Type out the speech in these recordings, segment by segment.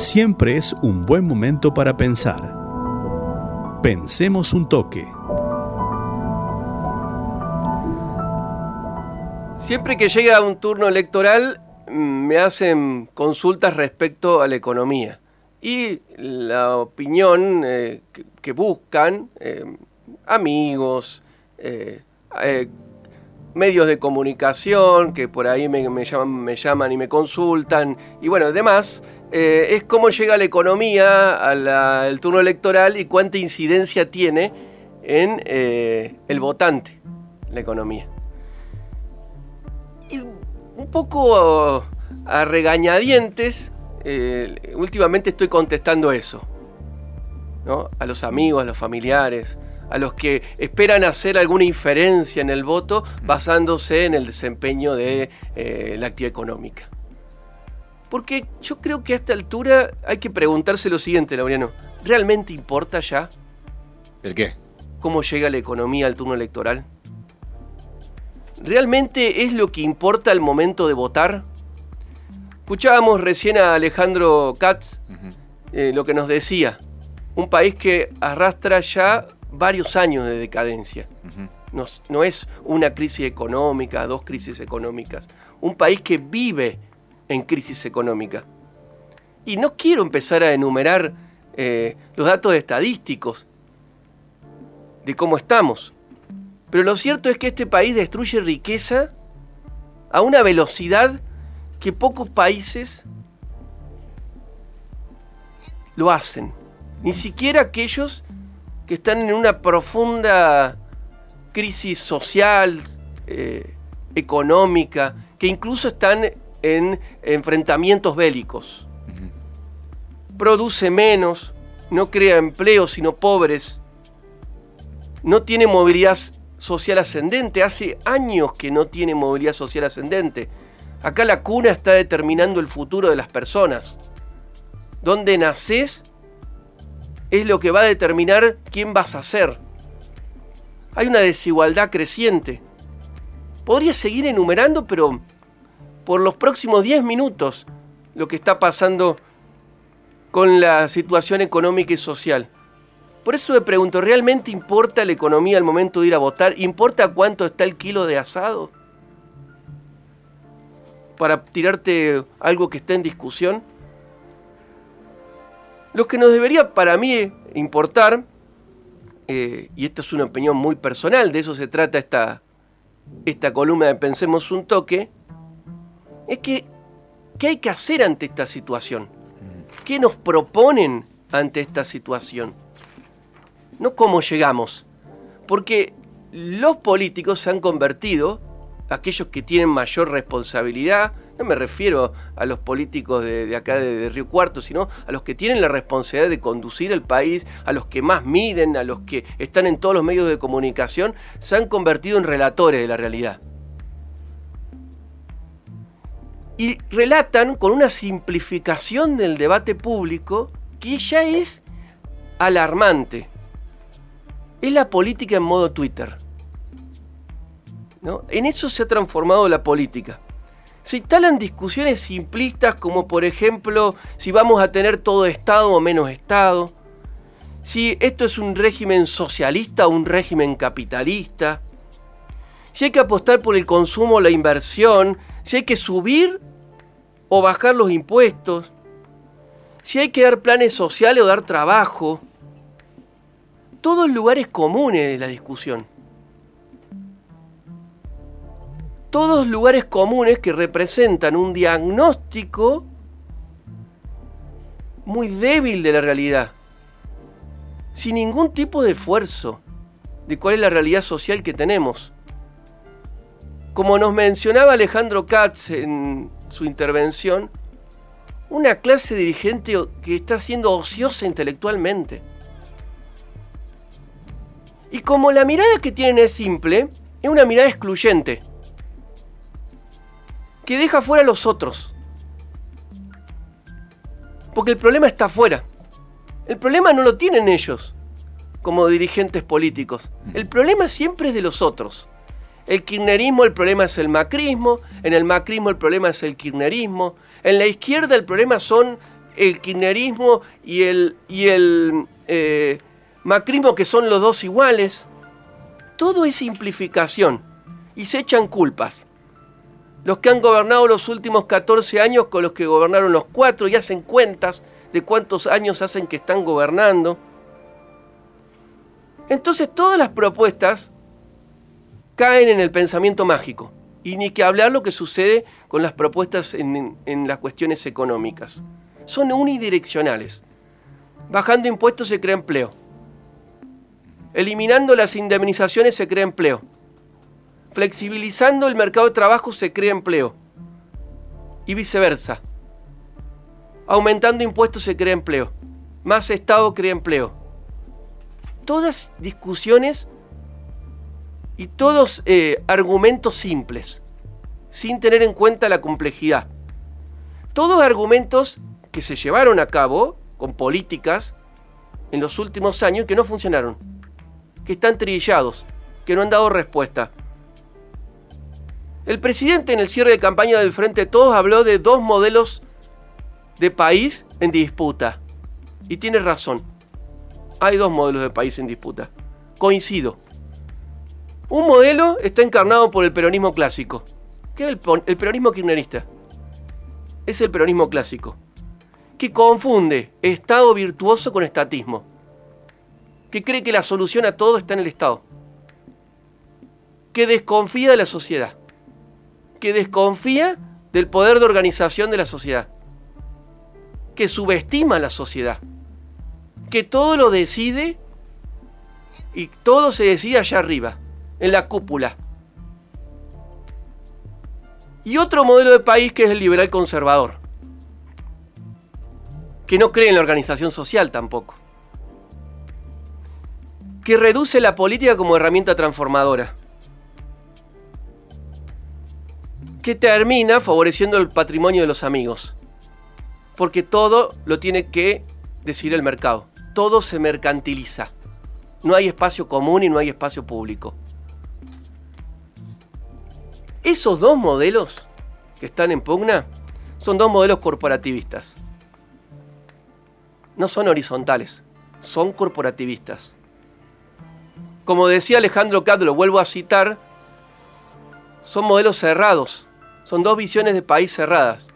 siempre es un buen momento para pensar. Pensemos un toque. Siempre que llega un turno electoral mm, me hacen consultas respecto a la economía y la opinión eh, que, buscan eh, amigos, eh, medios de comunicación que por ahí me, llaman, me llaman y me consultan y bueno, además es cómo llega la economía al turno electoral y cuánta incidencia tiene en el votante la economía un poco a regañadientes, eh, últimamente estoy contestando eso. ¿no? A los amigos, a los familiares, a los que esperan hacer alguna inferencia en el voto basándose en el desempeño de eh, la actividad económica. Porque yo creo que a esta altura hay que preguntarse lo siguiente, Laureano. ¿Realmente importa ya? ¿El qué? ¿Cómo llega la economía al turno electoral? ¿Realmente es lo que importa al momento de votar? Escuchábamos recién a Alejandro Katz eh, lo que nos decía. Un país que arrastra ya varios años de decadencia. no, es una crisis económica, dos crisis económicas. Un país que vive en crisis económica. Y no quiero empezar a enumerar eh, los datos estadísticos de cómo estamos. Pero lo cierto es que este país destruye riqueza a una velocidad que pocos países lo hacen. Ni siquiera aquellos que están en una profunda crisis social, eh, económica, que incluso están en enfrentamientos bélicos. Produce menos, no crea empleo, sino pobres, no tiene movilidad social ascendente. Hace años que no tiene movilidad social ascendente. Acá la cuna está determinando el futuro de las personas. Donde naces es lo que va a determinar quién vas a ser. Hay una desigualdad creciente. Podría seguir enumerando, pero por los próximos 10 minutos lo que está pasando con la situación económica y social. Por eso me pregunto, ¿realmente importa la economía al momento de ir a votar? ¿Importa cuánto está el kilo de asado? Para tirarte algo que está en discusión. Lo que nos debería para mí importar, eh, y esto es una opinión muy personal, de eso se trata esta, esta columna de Pensemos un toque, es que, ¿qué hay que hacer ante esta situación? ¿Qué nos proponen ante esta situación? no cómo llegamos. Porque los políticos se han convertido, aquellos que tienen mayor responsabilidad, no me refiero a los políticos de, acá de, Río Cuarto, sino a los que tienen la responsabilidad de conducir el país, a los que más miden, a los que están en todos los medios de comunicación, se han convertido en relatores de la realidad. Y relatan con una simplificación del debate público que ya es alarmante es la política en modo Twitter. ¿no? En eso se ha transformado la política. Se instalan discusiones simplistas como por ejemplo si vamos a tener todo Estado o menos Estado, si esto es un régimen socialista o un régimen capitalista, si hay que apostar por el consumo o la inversión, si hay que subir o bajar los impuestos, si hay que dar planes sociales o dar trabajo, todos lugares comunes de la discusión. Todos lugares comunes que representan un diagnóstico muy débil de la realidad, sin ningún tipo de esfuerzo de cuál es la realidad social que tenemos. Como nos mencionaba Alejandro Katz en su intervención, una clase dirigente que está siendo ociosa intelectualmente. Y como la mirada que tienen es simple, es una mirada excluyente, que deja fuera a los otros. Porque el problema está afuera. El problema no lo tienen ellos como dirigentes políticos. El problema siempre es de los otros. El kirchnerismo, el problema es el macrismo. En el macrismo, el problema es el kirchnerismo. En la izquierda, el problema son el kirchnerismo y el, y el eh, macrismo, que son los dos iguales. Todo es simplificación y se echan culpas. Los que han gobernado los últimos 14 años con los que gobernaron los cuatro y hacen cuentas de cuántos años hacen que están gobernando. Entonces todas las propuestas caen en el pensamiento mágico. Y ni que hablar lo que sucede con las propuestas en, las cuestiones económicas. Son unidireccionales. Bajando impuestos se crea empleo. Eliminando las indemnizaciones se crea empleo. Flexibilizando el mercado de trabajo se crea empleo. Y viceversa. Aumentando impuestos se crea empleo. Más Estado crea empleo. Todas discusiones y todos eh, argumentos simples, sin tener en cuenta la complejidad. Todos argumentos que se llevaron a cabo con políticas en los últimos años que no funcionaron, que están trillados, que no han dado respuesta. El presidente en el cierre de campaña del Frente Todos habló de dos modelos de país en disputa. Y tiene razón. Hay dos modelos de país en disputa. Coincido. Un modelo está encarnado por el peronismo clásico. ¿Qué es el, peronismo kirchnerista? Es el peronismo clásico. Que confunde Estado virtuoso con estatismo. Que cree que la solución a todo está en el Estado. Que desconfía de la sociedad. Que desconfía del poder de organización de la sociedad. Que subestima a la sociedad. Que todo lo decide y todo se decide allá arriba en la cúpula. Y otro modelo de país que es el liberal conservador, que no cree en la organización social tampoco, que reduce la política como herramienta transformadora, que termina favoreciendo el patrimonio de los amigos, porque todo lo tiene que decir el mercado, todo se mercantiliza, no hay espacio común y no hay espacio público. Esos dos modelos que están en pugna son dos modelos corporativistas. No son horizontales, son corporativistas. Como decía Alejandro Cat, lo vuelvo a citar, son modelos cerrados, son dos visiones de país cerradas,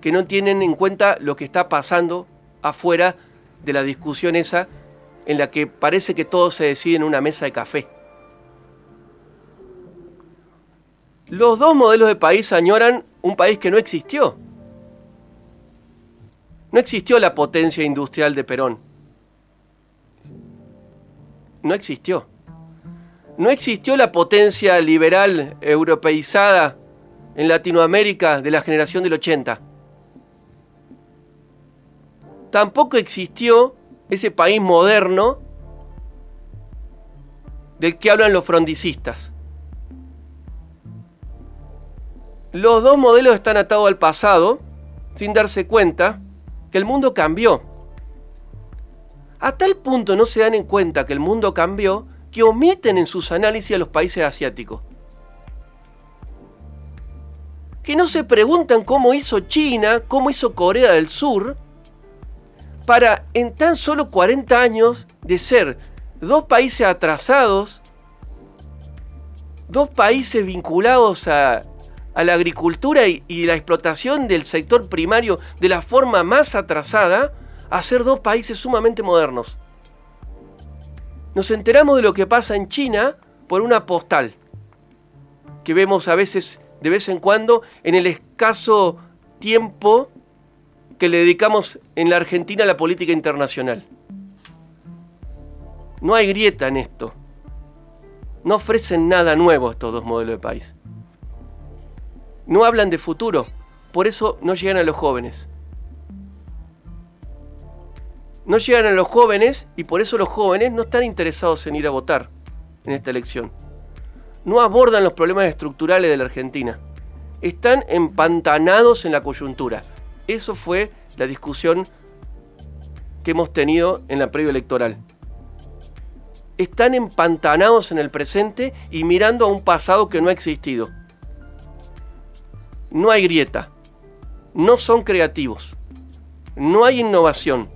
que no tienen en cuenta lo que está pasando afuera de la discusión esa en la que parece que todo se decide en una mesa de café. Los dos modelos de país añoran un país que no existió. No existió la potencia industrial de Perón. No existió. No existió la potencia liberal europeizada en Latinoamérica de la generación del 80. Tampoco existió ese país moderno del que hablan los frondicistas. Los dos modelos están atados al pasado sin darse cuenta que el mundo cambió. A tal punto no se dan en cuenta que el mundo cambió que omiten en sus análisis a los países asiáticos. Que no se preguntan cómo hizo China, cómo hizo Corea del Sur, para en tan solo 40 años de ser dos países atrasados, dos países vinculados a a la agricultura y, la explotación del sector primario de la forma más atrasada a ser dos países sumamente modernos. Nos enteramos de lo que pasa en China por una postal que vemos a veces, de vez en cuando, en el escaso tiempo que le dedicamos en la Argentina a la política internacional. No hay grieta en esto. No ofrecen nada nuevo estos dos modelos de país. No hablan de futuro, por eso no llegan a los jóvenes. No llegan a los jóvenes y por eso los jóvenes no están interesados en ir a votar en esta elección. No abordan los problemas estructurales de la Argentina. Están empantanados en la coyuntura. Eso fue la discusión que hemos tenido en la previa electoral. Están empantanados en el presente y mirando a un pasado que no ha existido no hay grieta. No son creativos. no hay innovación.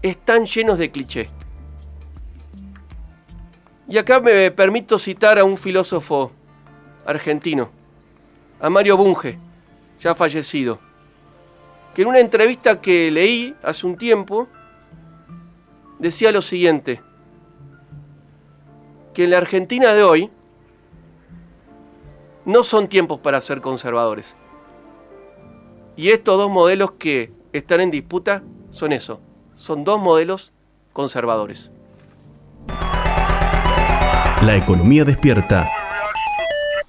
Están llenos de cliché. Y acá me permito citar a un filósofo argentino, a Mario Bunge, ya fallecido, que en una entrevista que leí hace un tiempo decía lo siguiente, que en la Argentina de hoy no son tiempos para ser conservadores. Y estos dos modelos que están en disputa son eso, son dos modelos conservadores. La economía despierta